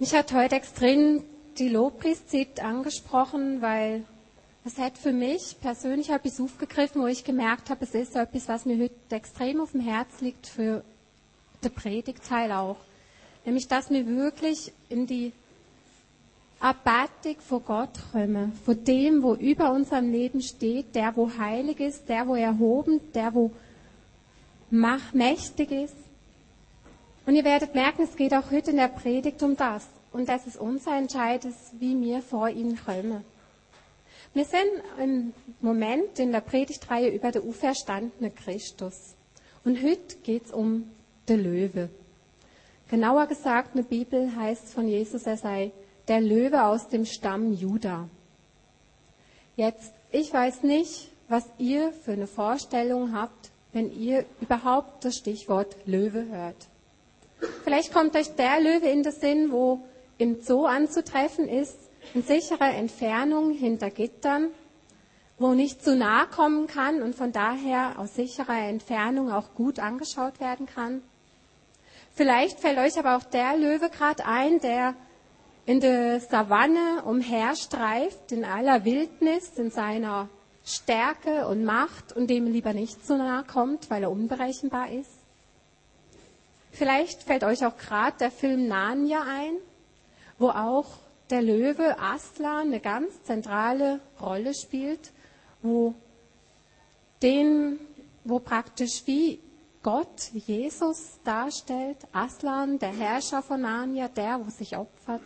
Mich hat heute extrem die Lobpreiszeit angesprochen, weil es hat für mich persönlich etwas aufgegriffen, wo ich gemerkt habe, es ist so etwas, was mir heute extrem auf dem Herz liegt für den Predigteil auch. Nämlich, dass wir wirklich in die Abatik vor Gott kommen, vor dem, wo über unserem Leben steht, der, wo heilig ist, der, wo erhoben, der, wo mächtig ist. Und ihr werdet merken, es geht auch heute in der Predigt um das. Und das ist unser Entscheid, wie wir vor ihn kommen. Wir sind im Moment in der Predigtreihe über den auferstandenen Christus. Und heute geht es um den Löwe. Genauer gesagt, eine Bibel heißt von Jesus, er sei der Löwe aus dem Stamm Juda. Jetzt, ich weiß nicht, was ihr für eine Vorstellung habt, wenn ihr überhaupt das Stichwort Löwe hört. Vielleicht kommt euch der Löwe in den Sinn, wo im Zoo anzutreffen ist, in sicherer Entfernung hinter Gittern, wo nicht zu nahe kommen kann und von daher aus sicherer Entfernung auch gut angeschaut werden kann. Vielleicht fällt euch aber auch der Löwe gerade ein, der in der Savanne umherstreift, in aller Wildnis, in seiner Stärke und Macht und dem lieber nicht zu nahe kommt, weil er unberechenbar ist. Vielleicht fällt euch auch gerade der Film Narnia ein, wo auch der Löwe Aslan eine ganz zentrale Rolle spielt, wo den, wo praktisch wie Gott Jesus darstellt, Aslan, der Herrscher von Narnia, der, wo sich opfert.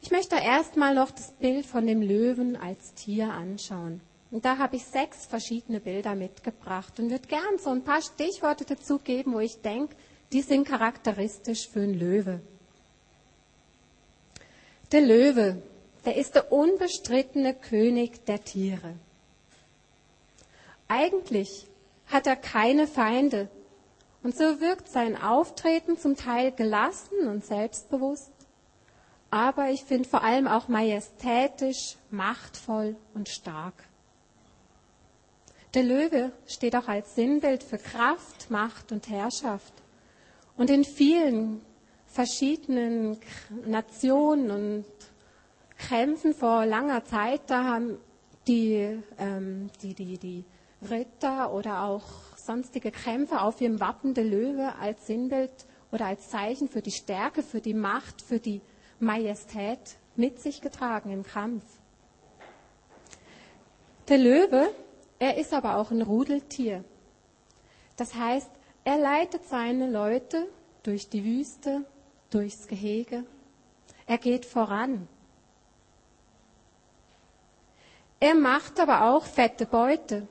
Ich möchte erstmal noch das Bild von dem Löwen als Tier anschauen. Und da habe ich sechs verschiedene Bilder mitgebracht und würde gern so ein paar Stichworte dazu geben, wo ich denke, die sind charakteristisch für einen Löwe. Der Löwe, der ist der unbestrittene König der Tiere. Eigentlich hat er keine Feinde und so wirkt sein Auftreten zum Teil gelassen und selbstbewusst, aber ich finde vor allem auch majestätisch, machtvoll und stark. Der Löwe steht auch als Sinnbild für Kraft, Macht und Herrschaft. Und in vielen verschiedenen Nationen und Kämpfen vor langer Zeit, da haben die, ähm, die, die, die Ritter oder auch sonstige Kämpfer auf ihrem Wappen der Löwe als Sinnbild oder als Zeichen für die Stärke, für die Macht, für die Majestät mit sich getragen im Kampf. Der Löwe, er ist aber auch ein Rudeltier. Das heißt, er leitet seine Leute durch die Wüste, durchs Gehege. Er geht voran. Er macht aber auch fette Beute.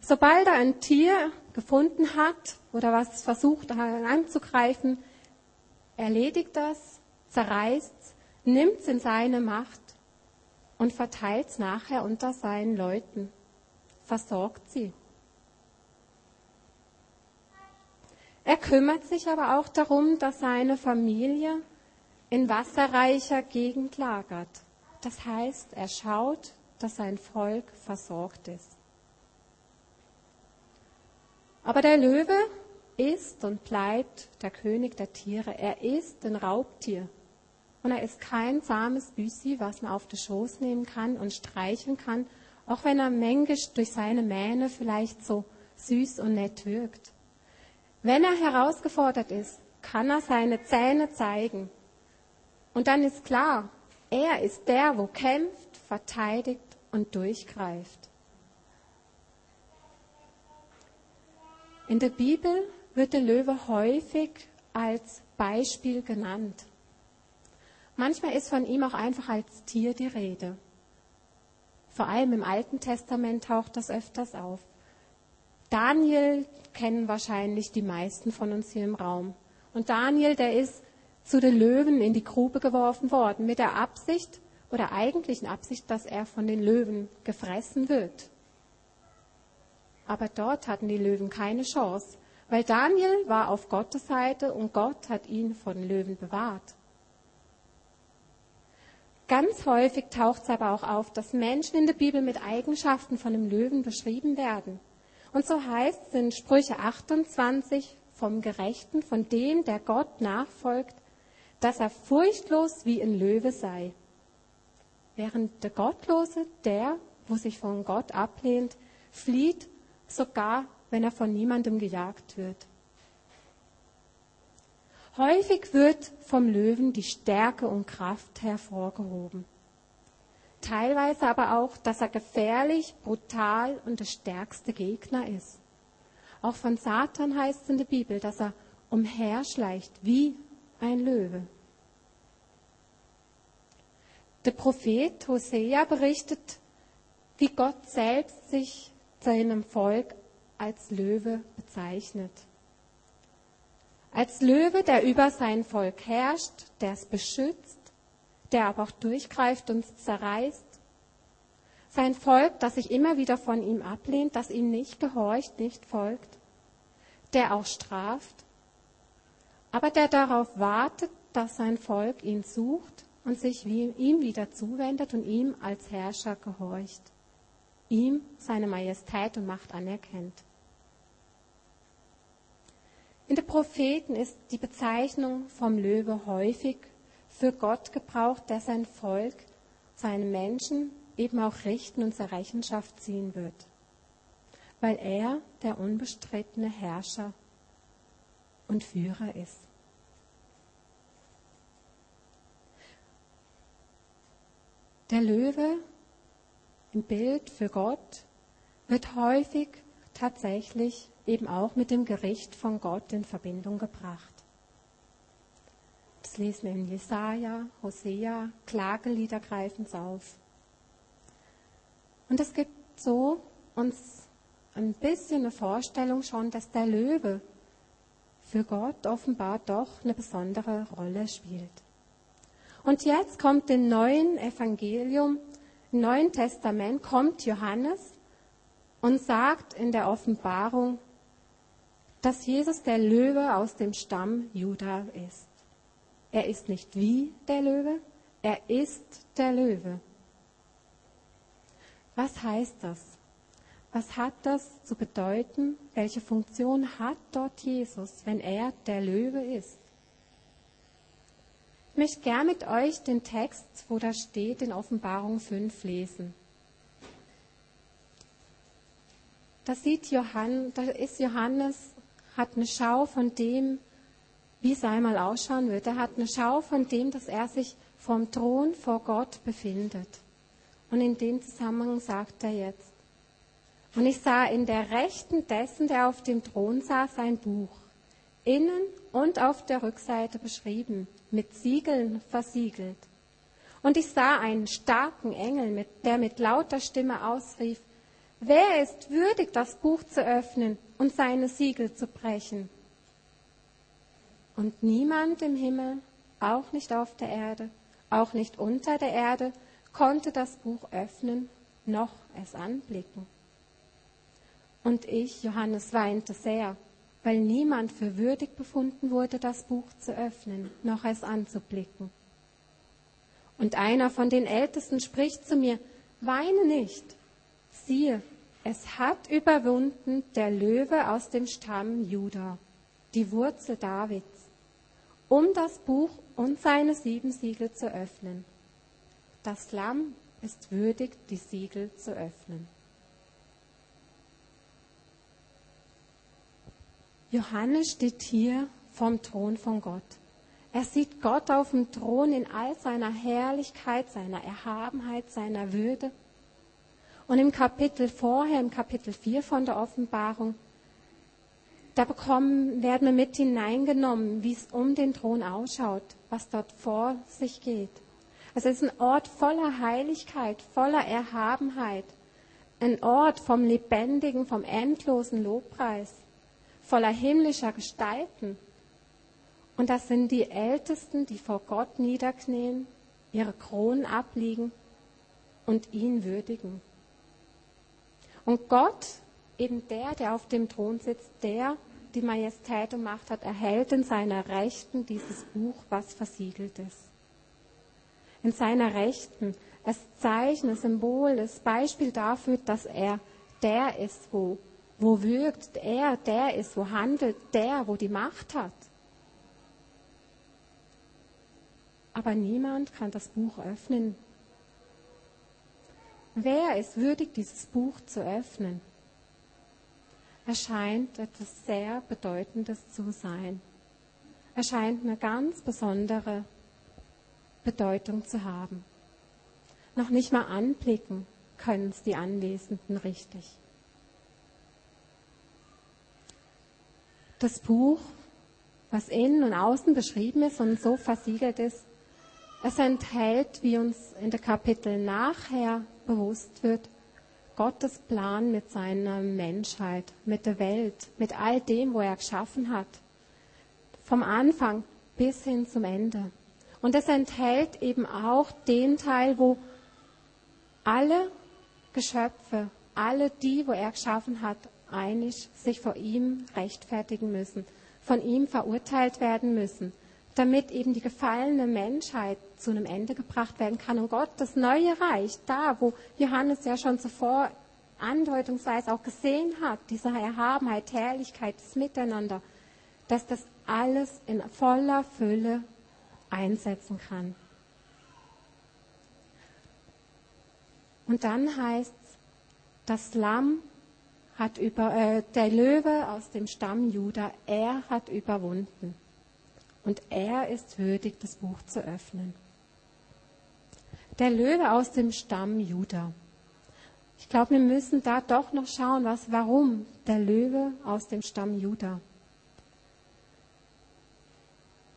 Sobald er ein Tier gefunden hat oder was versucht anzugreifen, erledigt das, zerreißt es, nimmt es in seine Macht und verteilt es nachher unter seinen Leuten, versorgt sie. Er kümmert sich aber auch darum, dass seine Familie in wasserreicher Gegend lagert. Das heißt, er schaut, dass sein Volk versorgt ist. Aber der Löwe ist und bleibt der König der Tiere. Er ist ein Raubtier. Und er ist kein zahmes Büsi, was man auf den Schoß nehmen kann und streicheln kann, auch wenn er mängisch durch seine Mähne vielleicht so süß und nett wirkt. Wenn er herausgefordert ist, kann er seine Zähne zeigen. Und dann ist klar, er ist der, wo kämpft, verteidigt und durchgreift. In der Bibel wird der Löwe häufig als Beispiel genannt. Manchmal ist von ihm auch einfach als Tier die Rede. Vor allem im Alten Testament taucht das öfters auf. Daniel kennen wahrscheinlich die meisten von uns hier im Raum. Und Daniel, der ist zu den Löwen in die Grube geworfen worden, mit der Absicht oder eigentlichen Absicht, dass er von den Löwen gefressen wird. Aber dort hatten die Löwen keine Chance, weil Daniel war auf Gottes Seite und Gott hat ihn von Löwen bewahrt. Ganz häufig taucht es aber auch auf, dass Menschen in der Bibel mit Eigenschaften von dem Löwen beschrieben werden. Und so heißt es in Sprüche 28 vom Gerechten, von dem, der Gott nachfolgt, dass er furchtlos wie ein Löwe sei. Während der Gottlose, der, wo sich von Gott ablehnt, flieht, sogar wenn er von niemandem gejagt wird. Häufig wird vom Löwen die Stärke und Kraft hervorgehoben. Teilweise aber auch, dass er gefährlich, brutal und der stärkste Gegner ist. Auch von Satan heißt es in der Bibel, dass er umherschleicht wie ein Löwe. Der Prophet Hosea berichtet, wie Gott selbst sich seinem Volk als Löwe bezeichnet. Als Löwe, der über sein Volk herrscht, der es beschützt, der aber auch durchgreift und zerreißt. Sein Volk, das sich immer wieder von ihm ablehnt, das ihm nicht gehorcht, nicht folgt, der auch straft, aber der darauf wartet, dass sein Volk ihn sucht und sich ihm wieder zuwendet und ihm als Herrscher gehorcht, ihm seine Majestät und Macht anerkennt. In den Propheten ist die Bezeichnung vom Löwe häufig für Gott gebraucht, der sein Volk, seine Menschen eben auch richten und zur Rechenschaft ziehen wird, weil er der unbestrittene Herrscher und Führer ist. Der Löwe im Bild für Gott wird häufig tatsächlich eben auch mit dem Gericht von Gott in Verbindung gebracht. Das lesen wir in Jesaja, Hosea, Klagelieder greifen es auf. Und es gibt so uns ein bisschen eine Vorstellung schon, dass der Löwe für Gott offenbar doch eine besondere Rolle spielt. Und jetzt kommt im neuen Evangelium, im Neuen Testament, kommt Johannes und sagt in der Offenbarung, dass Jesus der Löwe aus dem Stamm Juda ist. Er ist nicht wie der Löwe, er ist der Löwe. Was heißt das? Was hat das zu bedeuten? Welche Funktion hat dort Jesus, wenn er der Löwe ist? Ich möchte gern mit euch den Text, wo da steht, in Offenbarung 5 lesen. Da sieht Johann, da ist Johannes hat eine Schau von dem, wie es einmal ausschauen wird. Er hat eine Schau von dem, dass er sich vom Thron vor Gott befindet. Und in dem Zusammenhang sagt er jetzt, und ich sah in der Rechten dessen, der auf dem Thron saß, ein Buch, innen und auf der Rückseite beschrieben, mit Siegeln versiegelt. Und ich sah einen starken Engel, der mit lauter Stimme ausrief, Wer ist würdig, das Buch zu öffnen und seine Siegel zu brechen? Und niemand im Himmel, auch nicht auf der Erde, auch nicht unter der Erde, konnte das Buch öffnen, noch es anblicken. Und ich, Johannes, weinte sehr, weil niemand für würdig befunden wurde, das Buch zu öffnen, noch es anzublicken. Und einer von den Ältesten spricht zu mir, weine nicht, siehe, es hat überwunden der Löwe aus dem Stamm Juda, die Wurzel Davids, um das Buch und seine sieben Siegel zu öffnen. Das Lamm ist würdig, die Siegel zu öffnen. Johannes steht hier vom Thron von Gott. Er sieht Gott auf dem Thron in all seiner Herrlichkeit, seiner Erhabenheit, seiner Würde. Und im Kapitel vorher, im Kapitel 4 von der Offenbarung, da bekommen, werden wir mit hineingenommen, wie es um den Thron ausschaut, was dort vor sich geht. Es ist ein Ort voller Heiligkeit, voller Erhabenheit, ein Ort vom lebendigen, vom endlosen Lobpreis, voller himmlischer Gestalten. Und das sind die Ältesten, die vor Gott niederknien, ihre Kronen abliegen und ihn würdigen. Und Gott, eben der, der auf dem Thron sitzt, der die Majestät und Macht hat, erhält in seiner Rechten dieses Buch, was versiegelt ist. In seiner Rechten als Zeichen, als Symbol, als Beispiel dafür, dass er der ist, wo, wo wirkt, er der ist, wo handelt, der, wo die Macht hat. aber niemand kann das Buch öffnen. Wer ist würdig, dieses Buch zu öffnen? Er scheint etwas sehr Bedeutendes zu sein. Er scheint eine ganz besondere Bedeutung zu haben. Noch nicht mal anblicken können es die Anwesenden richtig. Das Buch, was innen und außen beschrieben ist und so versiegelt ist, es enthält, wie uns in der Kapitel nachher bewusst wird, Gottes Plan mit seiner Menschheit, mit der Welt, mit all dem, wo er geschaffen hat. Vom Anfang bis hin zum Ende. Und es enthält eben auch den Teil, wo alle Geschöpfe, alle die, wo er geschaffen hat, einig sich vor ihm rechtfertigen müssen, von ihm verurteilt werden müssen, damit eben die gefallene Menschheit zu einem Ende gebracht werden kann und Gott das neue Reich, da wo Johannes ja schon zuvor andeutungsweise auch gesehen hat, diese Erhabenheit, Herrlichkeit, das Miteinander, dass das alles in voller Fülle einsetzen kann. Und dann heißt es, das Lamm hat über, äh, der Löwe aus dem Stamm Juda, er hat überwunden. Und er ist würdig, das Buch zu öffnen. Der Löwe aus dem Stamm Juda. Ich glaube, wir müssen da doch noch schauen, was, warum der Löwe aus dem Stamm Juda.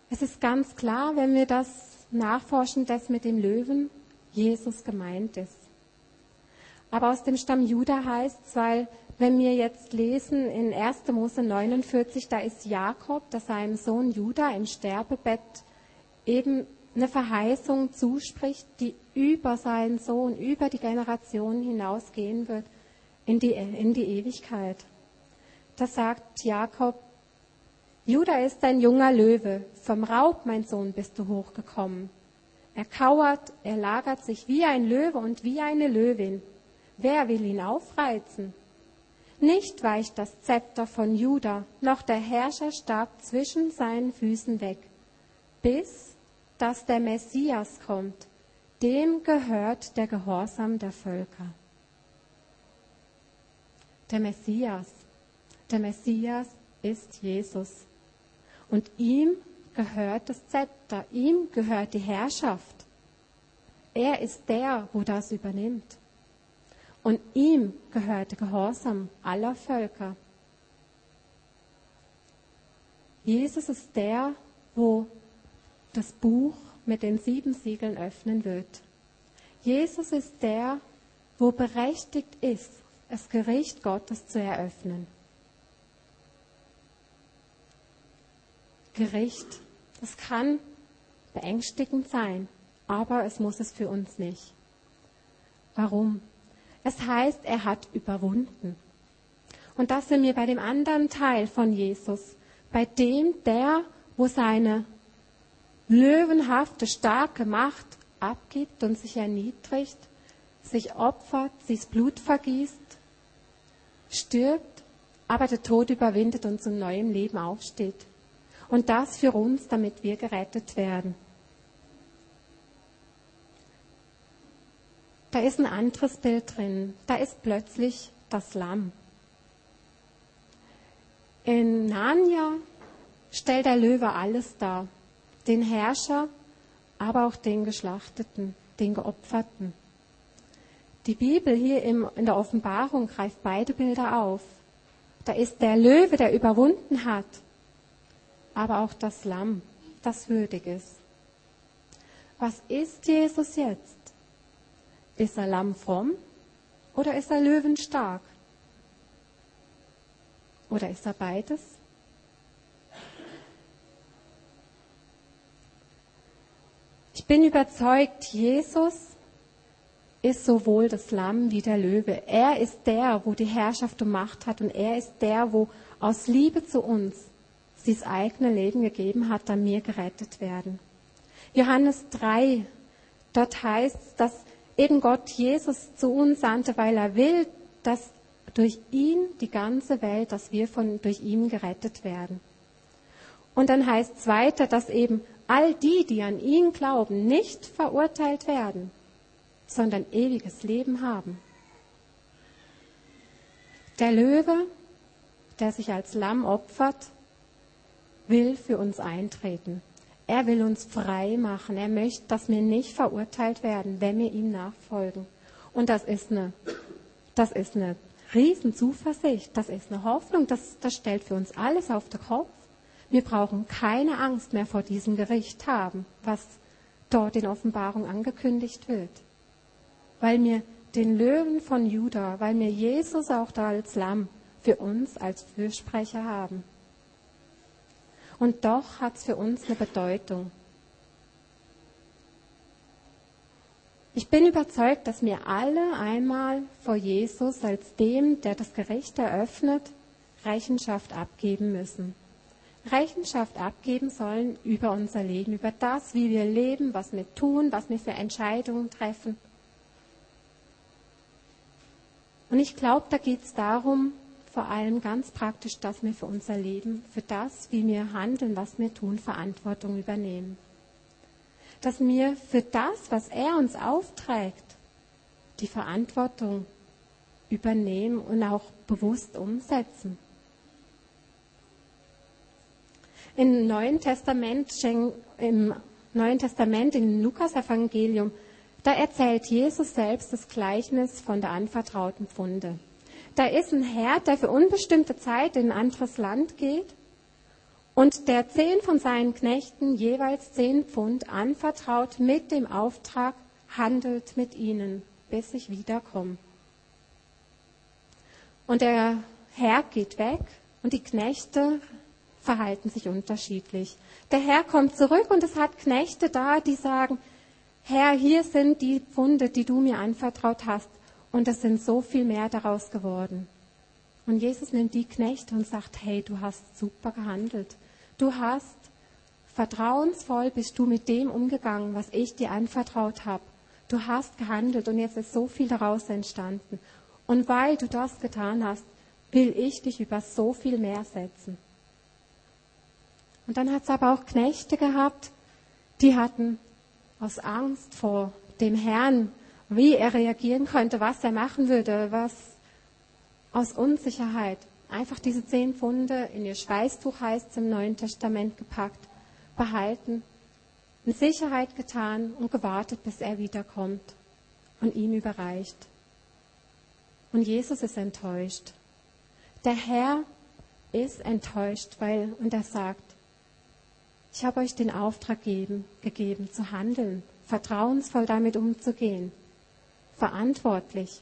Es ist ganz klar, wenn wir das nachforschen, dass mit dem Löwen Jesus gemeint ist. Aber aus dem Stamm Juda heißt es, weil wenn wir jetzt lesen in 1. Mose 49, da ist Jakob, der seinem Sohn Juda im Sterbebett eben eine Verheißung zuspricht, die über seinen Sohn, über die Generationen hinausgehen wird in die, in die Ewigkeit. Da sagt Jakob, Juda ist ein junger Löwe, vom Raub, mein Sohn, bist du hochgekommen. Er kauert, er lagert sich wie ein Löwe und wie eine Löwin. Wer will ihn aufreizen? Nicht weicht das Zepter von Juda, noch der Herrscherstab zwischen seinen Füßen weg, bis dass der Messias kommt. Dem gehört der Gehorsam der Völker. Der Messias, der Messias ist Jesus. Und ihm gehört das Zepter, ihm gehört die Herrschaft. Er ist der, wo das übernimmt. Und ihm gehört der Gehorsam aller Völker. Jesus ist der, wo das Buch mit den sieben Siegeln öffnen wird. Jesus ist der, wo berechtigt ist, das Gericht Gottes zu eröffnen. Gericht. Das kann beängstigend sein, aber es muss es für uns nicht. Warum? Es heißt, er hat überwunden. Und das sind wir bei dem anderen Teil von Jesus, bei dem, der, wo seine löwenhafte, starke Macht abgibt und sich erniedrigt, sich opfert, sich das Blut vergießt, stirbt, aber der Tod überwindet und zum neuen Leben aufsteht. Und das für uns, damit wir gerettet werden. Da ist ein anderes Bild drin. Da ist plötzlich das Lamm. In Narnia stellt der Löwe alles dar. Den Herrscher, aber auch den Geschlachteten, den Geopferten. Die Bibel hier in der Offenbarung greift beide Bilder auf. Da ist der Löwe, der überwunden hat, aber auch das Lamm, das würdig ist. Was ist Jesus jetzt? Ist er Lamm fromm oder ist er löwenstark? Oder ist er beides? Ich bin überzeugt, Jesus ist sowohl das Lamm wie der Löwe. Er ist der, wo die Herrschaft und Macht hat und er ist der, wo aus Liebe zu uns das eigene Leben gegeben hat, damit wir gerettet werden. Johannes 3, dort heißt es, dass eben Gott Jesus zu uns sandte, weil er will, dass durch ihn die ganze Welt, dass wir von, durch ihn gerettet werden. Und dann heißt es weiter, dass eben all die, die an ihn glauben, nicht verurteilt werden, sondern ewiges Leben haben. Der Löwe, der sich als Lamm opfert, will für uns eintreten. Er will uns frei machen. Er möchte, dass wir nicht verurteilt werden, wenn wir ihm nachfolgen. Und das ist eine, das ist eine Riesenzuversicht. Das ist eine Hoffnung. Das, das stellt für uns alles auf den Kopf. Wir brauchen keine Angst mehr vor diesem Gericht haben, was dort in Offenbarung angekündigt wird. Weil wir den Löwen von Juda, weil wir Jesus auch da als Lamm für uns als Fürsprecher haben. Und doch hat es für uns eine Bedeutung. Ich bin überzeugt, dass wir alle einmal vor Jesus als dem, der das Gericht eröffnet, Rechenschaft abgeben müssen. Rechenschaft abgeben sollen über unser Leben, über das, wie wir leben, was wir tun, was wir für Entscheidungen treffen. Und ich glaube, da geht es darum, vor allem ganz praktisch, dass wir für unser Leben, für das, wie wir handeln, was wir tun, Verantwortung übernehmen. Dass wir für das, was er uns aufträgt, die Verantwortung übernehmen und auch bewusst umsetzen. Im Neuen Testament, im Neuen Testament, im Lukas-Evangelium, da erzählt Jesus selbst das Gleichnis von der anvertrauten Pfunde. Da ist ein Herr, der für unbestimmte Zeit in ein anderes Land geht und der zehn von seinen Knechten jeweils zehn Pfund anvertraut mit dem Auftrag, handelt mit ihnen, bis ich wiederkomme. Und der Herr geht weg und die Knechte verhalten sich unterschiedlich. Der Herr kommt zurück und es hat Knechte da, die sagen, Herr, hier sind die Pfunde, die du mir anvertraut hast. Und es sind so viel mehr daraus geworden. Und Jesus nimmt die Knechte und sagt, hey, du hast super gehandelt. Du hast vertrauensvoll bist du mit dem umgegangen, was ich dir anvertraut habe. Du hast gehandelt und jetzt ist so viel daraus entstanden. Und weil du das getan hast, will ich dich über so viel mehr setzen. Und dann hat es aber auch Knechte gehabt, die hatten aus Angst vor dem Herrn wie er reagieren könnte, was er machen würde, was aus Unsicherheit. Einfach diese zehn Pfunde in ihr Schweißtuch heißt im Neuen Testament gepackt, behalten, in Sicherheit getan und gewartet, bis er wiederkommt und ihm überreicht. Und Jesus ist enttäuscht. Der Herr ist enttäuscht, weil, und er sagt, ich habe euch den Auftrag gegeben, gegeben zu handeln, vertrauensvoll damit umzugehen verantwortlich.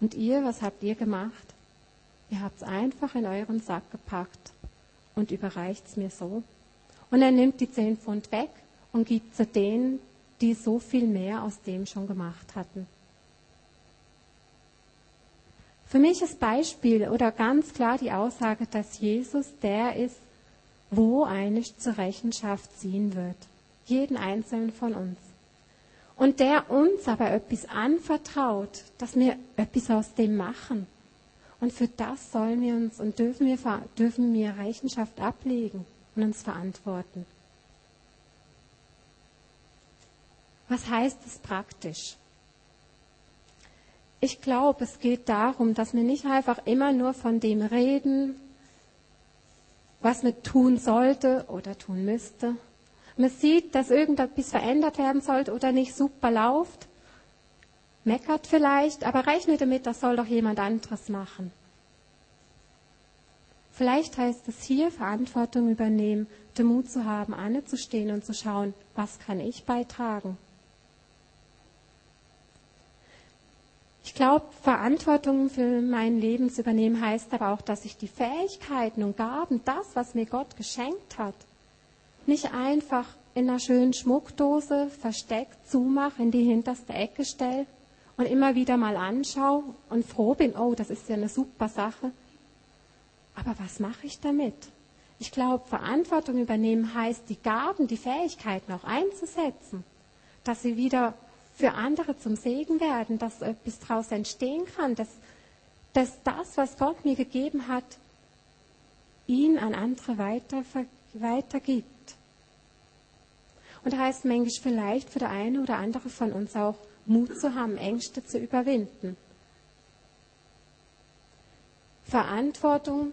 Und ihr, was habt ihr gemacht? Ihr habt es einfach in euren Sack gepackt und überreicht es mir so. Und er nimmt die zehn Pfund weg und gibt zu denen, die so viel mehr aus dem schon gemacht hatten. Für mich ist Beispiel oder ganz klar die Aussage, dass Jesus der ist, wo eines zur Rechenschaft ziehen wird. Jeden einzelnen von uns und der uns aber etwas anvertraut, dass wir etwas aus dem machen. Und für das sollen wir uns und dürfen wir, dürfen wir Rechenschaft ablegen und uns verantworten. Was heißt es praktisch? Ich glaube, es geht darum, dass wir nicht einfach immer nur von dem reden, was man tun sollte oder tun müsste, man sieht, dass irgendetwas verändert werden sollte oder nicht super läuft, meckert vielleicht, aber rechnet damit, das soll doch jemand anderes machen. Vielleicht heißt es hier, Verantwortung übernehmen, den Mut zu haben, anzustehen und zu schauen, was kann ich beitragen. Ich glaube, Verantwortung für mein Leben zu übernehmen heißt aber auch, dass ich die Fähigkeiten und Gaben, das, was mir Gott geschenkt hat, nicht einfach in einer schönen Schmuckdose versteckt zumache, in die hinterste Ecke stelle und immer wieder mal anschaue und froh bin, oh, das ist ja eine super Sache. Aber was mache ich damit? Ich glaube, Verantwortung übernehmen heißt, die Gaben, die Fähigkeiten auch einzusetzen, dass sie wieder für andere zum Segen werden, dass etwas daraus entstehen kann, dass, dass das, was Gott mir gegeben hat, ihn an andere weiter, weitergibt. Und da heißt manchmal vielleicht für der eine oder andere von uns auch Mut zu haben, Ängste zu überwinden. Verantwortung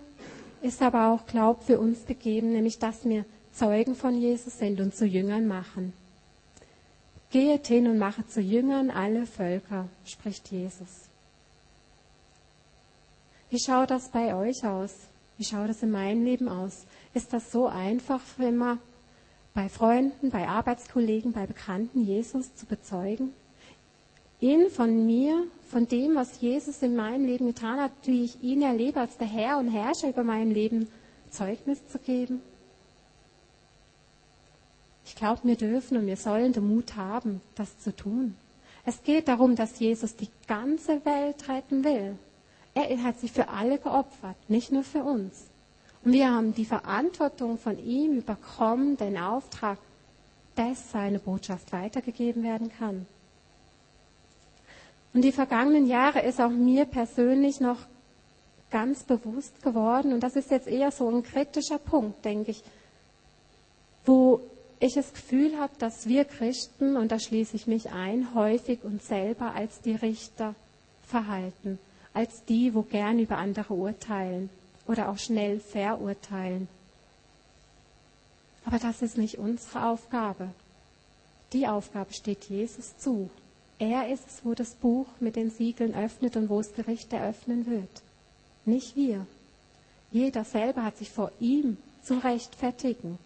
ist aber auch, glaub, für uns gegeben, nämlich dass wir Zeugen von Jesus sind und zu Jüngern machen. Gehet hin und mache zu Jüngern alle Völker, spricht Jesus. Wie schaut das bei euch aus? Wie schaut das in meinem Leben aus? Ist das so einfach, wenn man bei Freunden, bei Arbeitskollegen, bei Bekannten Jesus zu bezeugen? Ihn von mir, von dem, was Jesus in meinem Leben getan hat, wie ich ihn erlebe als der Herr und Herrscher über mein Leben, Zeugnis zu geben? Ich glaube, wir dürfen und wir sollen den Mut haben, das zu tun. Es geht darum, dass Jesus die ganze Welt retten will. Er hat sich für alle geopfert, nicht nur für uns. Und wir haben die Verantwortung von ihm überkommen, den Auftrag, dass seine Botschaft weitergegeben werden kann. Und die vergangenen Jahre ist auch mir persönlich noch ganz bewusst geworden, und das ist jetzt eher so ein kritischer Punkt, denke ich, wo ich das Gefühl habe, dass wir Christen, und da schließe ich mich ein, häufig uns selber als die Richter verhalten, als die, wo gern über andere urteilen oder auch schnell verurteilen. Aber das ist nicht unsere Aufgabe. Die Aufgabe steht Jesus zu. Er ist es, wo das Buch mit den Siegeln öffnet und wo das Gericht eröffnen wird. Nicht wir. Jeder selber hat sich vor ihm zu rechtfertigen.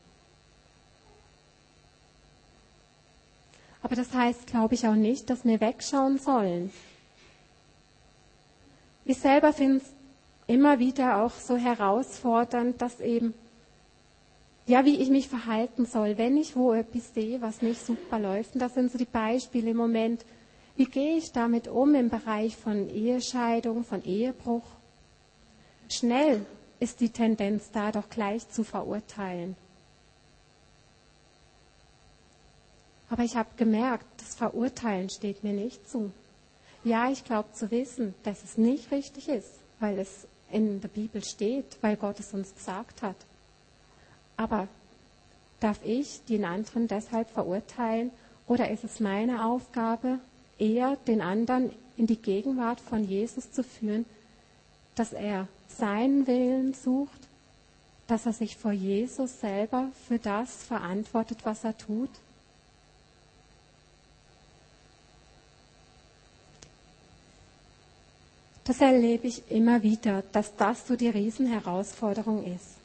Aber das heißt, glaube ich, auch nicht, dass wir wegschauen sollen. Ich selber finde es immer wieder auch so herausfordernd, dass eben, ja, wie ich mich verhalten soll, wenn ich wo etwas sehe, was nicht super läuft. Und das sind so die Beispiele im Moment. Wie gehe ich damit um im Bereich von Ehescheidung, von Ehebruch? Schnell ist die Tendenz da, doch gleich zu verurteilen. Aber ich habe gemerkt, das Verurteilen steht mir nicht zu. Ja, ich glaube zu wissen, dass es nicht richtig ist, weil es in der Bibel steht, weil Gott es uns gesagt hat. Aber darf ich den anderen deshalb verurteilen oder ist es meine Aufgabe, eher den anderen in die Gegenwart von Jesus zu führen, dass er seinen Willen sucht, dass er sich vor Jesus selber für das verantwortet, was er tut Das erlebe ich immer wieder, dass das so die Riesenherausforderung ist.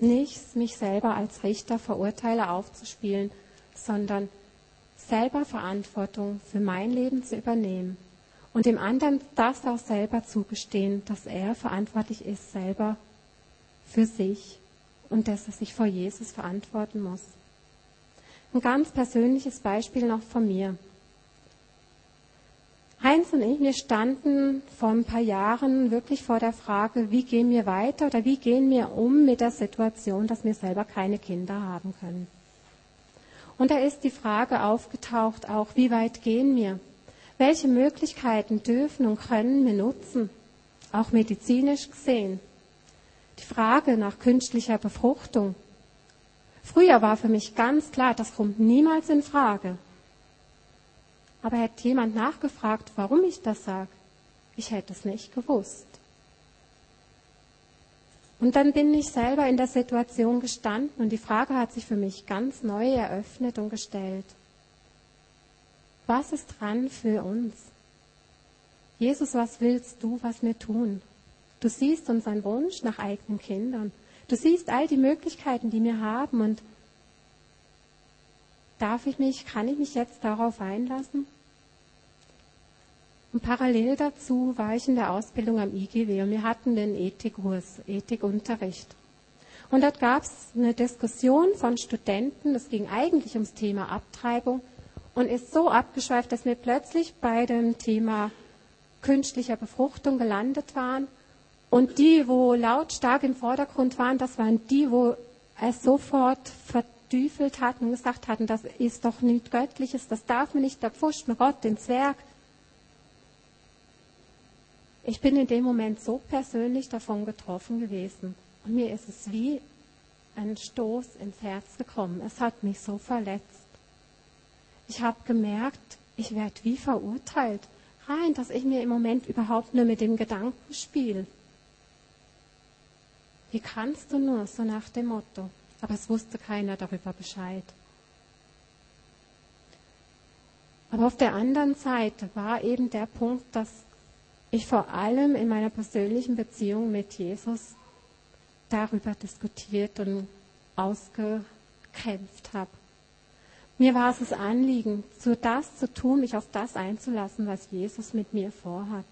Nicht mich selber als Richter, Verurteiler aufzuspielen, sondern selber Verantwortung für mein Leben zu übernehmen und dem anderen das auch selber zugestehen, dass er verantwortlich ist selber für sich und dass er sich vor Jesus verantworten muss. Ein ganz persönliches Beispiel noch von mir. Heinz und ich, wir standen vor ein paar Jahren wirklich vor der Frage, wie gehen wir weiter oder wie gehen wir um mit der Situation, dass wir selber keine Kinder haben können. Und da ist die Frage aufgetaucht auch, wie weit gehen wir? Welche Möglichkeiten dürfen und können wir nutzen? Auch medizinisch gesehen. Die Frage nach künstlicher Befruchtung. Früher war für mich ganz klar, das kommt niemals in Frage. Aber hätte jemand nachgefragt, warum ich das sage, ich hätte es nicht gewusst. Und dann bin ich selber in der Situation gestanden und die Frage hat sich für mich ganz neu eröffnet und gestellt. Was ist dran für uns? Jesus, was willst du, was wir tun? Du siehst unseren Wunsch nach eigenen Kindern. Du siehst all die Möglichkeiten, die wir haben und Darf ich mich, kann ich mich jetzt darauf einlassen? Und parallel dazu war ich in der Ausbildung am IGW und wir hatten den Ethikkurs, Ethikunterricht. Und dort gab es eine Diskussion von Studenten, das ging eigentlich ums Thema Abtreibung und ist so abgeschweift, dass wir plötzlich bei dem Thema künstlicher Befruchtung gelandet waren. Und die, wo lautstark im Vordergrund waren, das waren die, wo es sofort vertüfelt hatten und gesagt hatten, das ist doch nicht Göttliches, das darf man nicht, da pfuscht man Gott den Zwerg. Ich bin in dem Moment so persönlich davon getroffen gewesen. Und mir ist es wie ein Stoß ins Herz gekommen. Es hat mich so verletzt. Ich habe gemerkt, ich werde wie verurteilt. Rein, dass ich mir im Moment überhaupt nur mit dem Gedanken spiele. Wie kannst du nur, so nach dem Motto. Aber es wusste keiner darüber Bescheid. Aber auf der anderen Seite war eben der Punkt, dass ich vor allem in meiner persönlichen Beziehung mit Jesus darüber diskutiert und ausgekämpft habe. Mir war es das Anliegen, zu das zu tun, mich auf das einzulassen, was Jesus mit mir vorhat.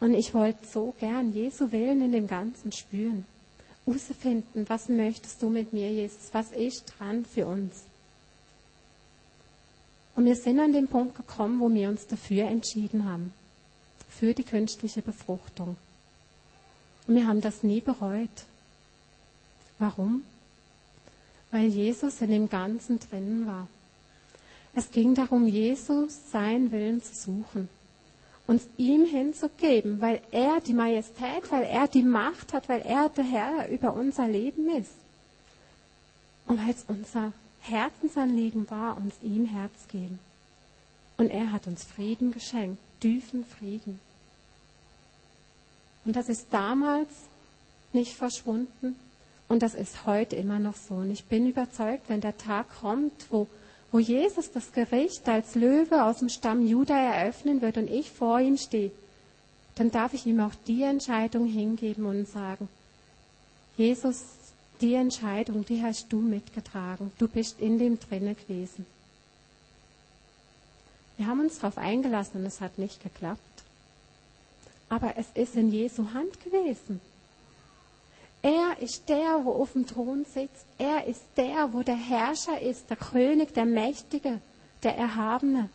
Und ich wollte so gern Jesu Willen in dem Ganzen spüren. Herausfinden, was möchtest du mit mir, Jesus? Was ist dran für uns? Und wir sind an den Punkt gekommen, wo wir uns dafür entschieden haben. Für die künstliche Befruchtung. Und wir haben das nie bereut. Warum? Weil Jesus in dem Ganzen drin war. Es ging darum, Jesus seinen Willen zu suchen uns ihm hinzugeben, weil er die Majestät, weil er die Macht hat, weil er der Herr über unser Leben ist. Und weil es unser Herzensanliegen war, uns ihm Herz geben. Und er hat uns Frieden geschenkt, tiefen Frieden. Und das ist damals nicht verschwunden und das ist heute immer noch so. Und ich bin überzeugt, wenn der Tag kommt, wo wo Jesus das Gericht als Löwe aus dem Stamm Juda eröffnen wird und ich vor ihm stehe, dann darf ich ihm auch die Entscheidung hingeben und sagen, Jesus, die Entscheidung, die hast du mitgetragen. Du bist in dem drinne gewesen. Wir haben uns darauf eingelassen und es hat nicht geklappt. Aber es ist in Jesu Hand gewesen. Er ist der, wo auf dem Thron sitzt. Er ist der, wo der Herrscher ist, der König, der Mächtige, der Erhabene.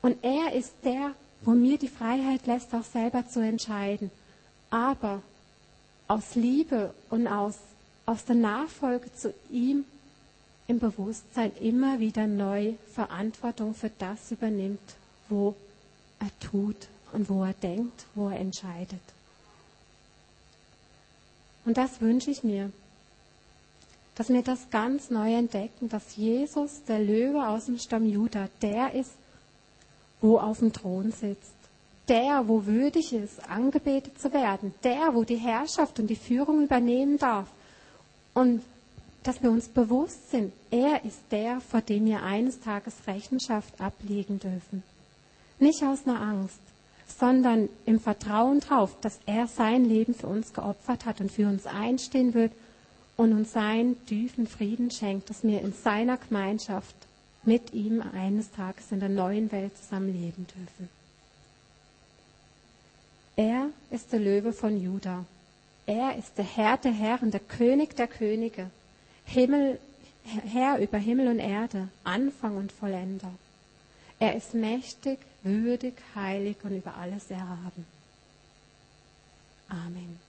Und er ist der, wo mir die Freiheit lässt, auch selber zu entscheiden. Aber aus Liebe und aus, aus der Nachfolge zu ihm im Bewusstsein immer wieder neu Verantwortung für das übernimmt, wo er tut und wo er denkt, wo er entscheidet. Und das wünsche ich mir, dass wir das ganz neu entdecken, dass Jesus, der Löwe aus dem Stamm Juda, der ist, wo auf dem Thron sitzt. Der, wo würdig ist, angebetet zu werden. Der, wo die Herrschaft und die Führung übernehmen darf. Und dass wir uns bewusst sind, er ist der, vor dem wir eines Tages Rechenschaft ablegen dürfen. Nicht aus einer Angst, sondern im Vertrauen darauf, dass er sein Leben für uns geopfert hat und für uns einstehen wird und uns seinen tiefen Frieden schenkt, dass wir in seiner Gemeinschaft mit ihm eines Tages in der neuen Welt zusammenleben dürfen. Er ist der Löwe von Juda. Er ist der Herr der Herren, der König der Könige, Himmel, Herr über Himmel und Erde, Anfang und Vollender. Er ist mächtig, würdig, heilig und über alles erhaben. Amen.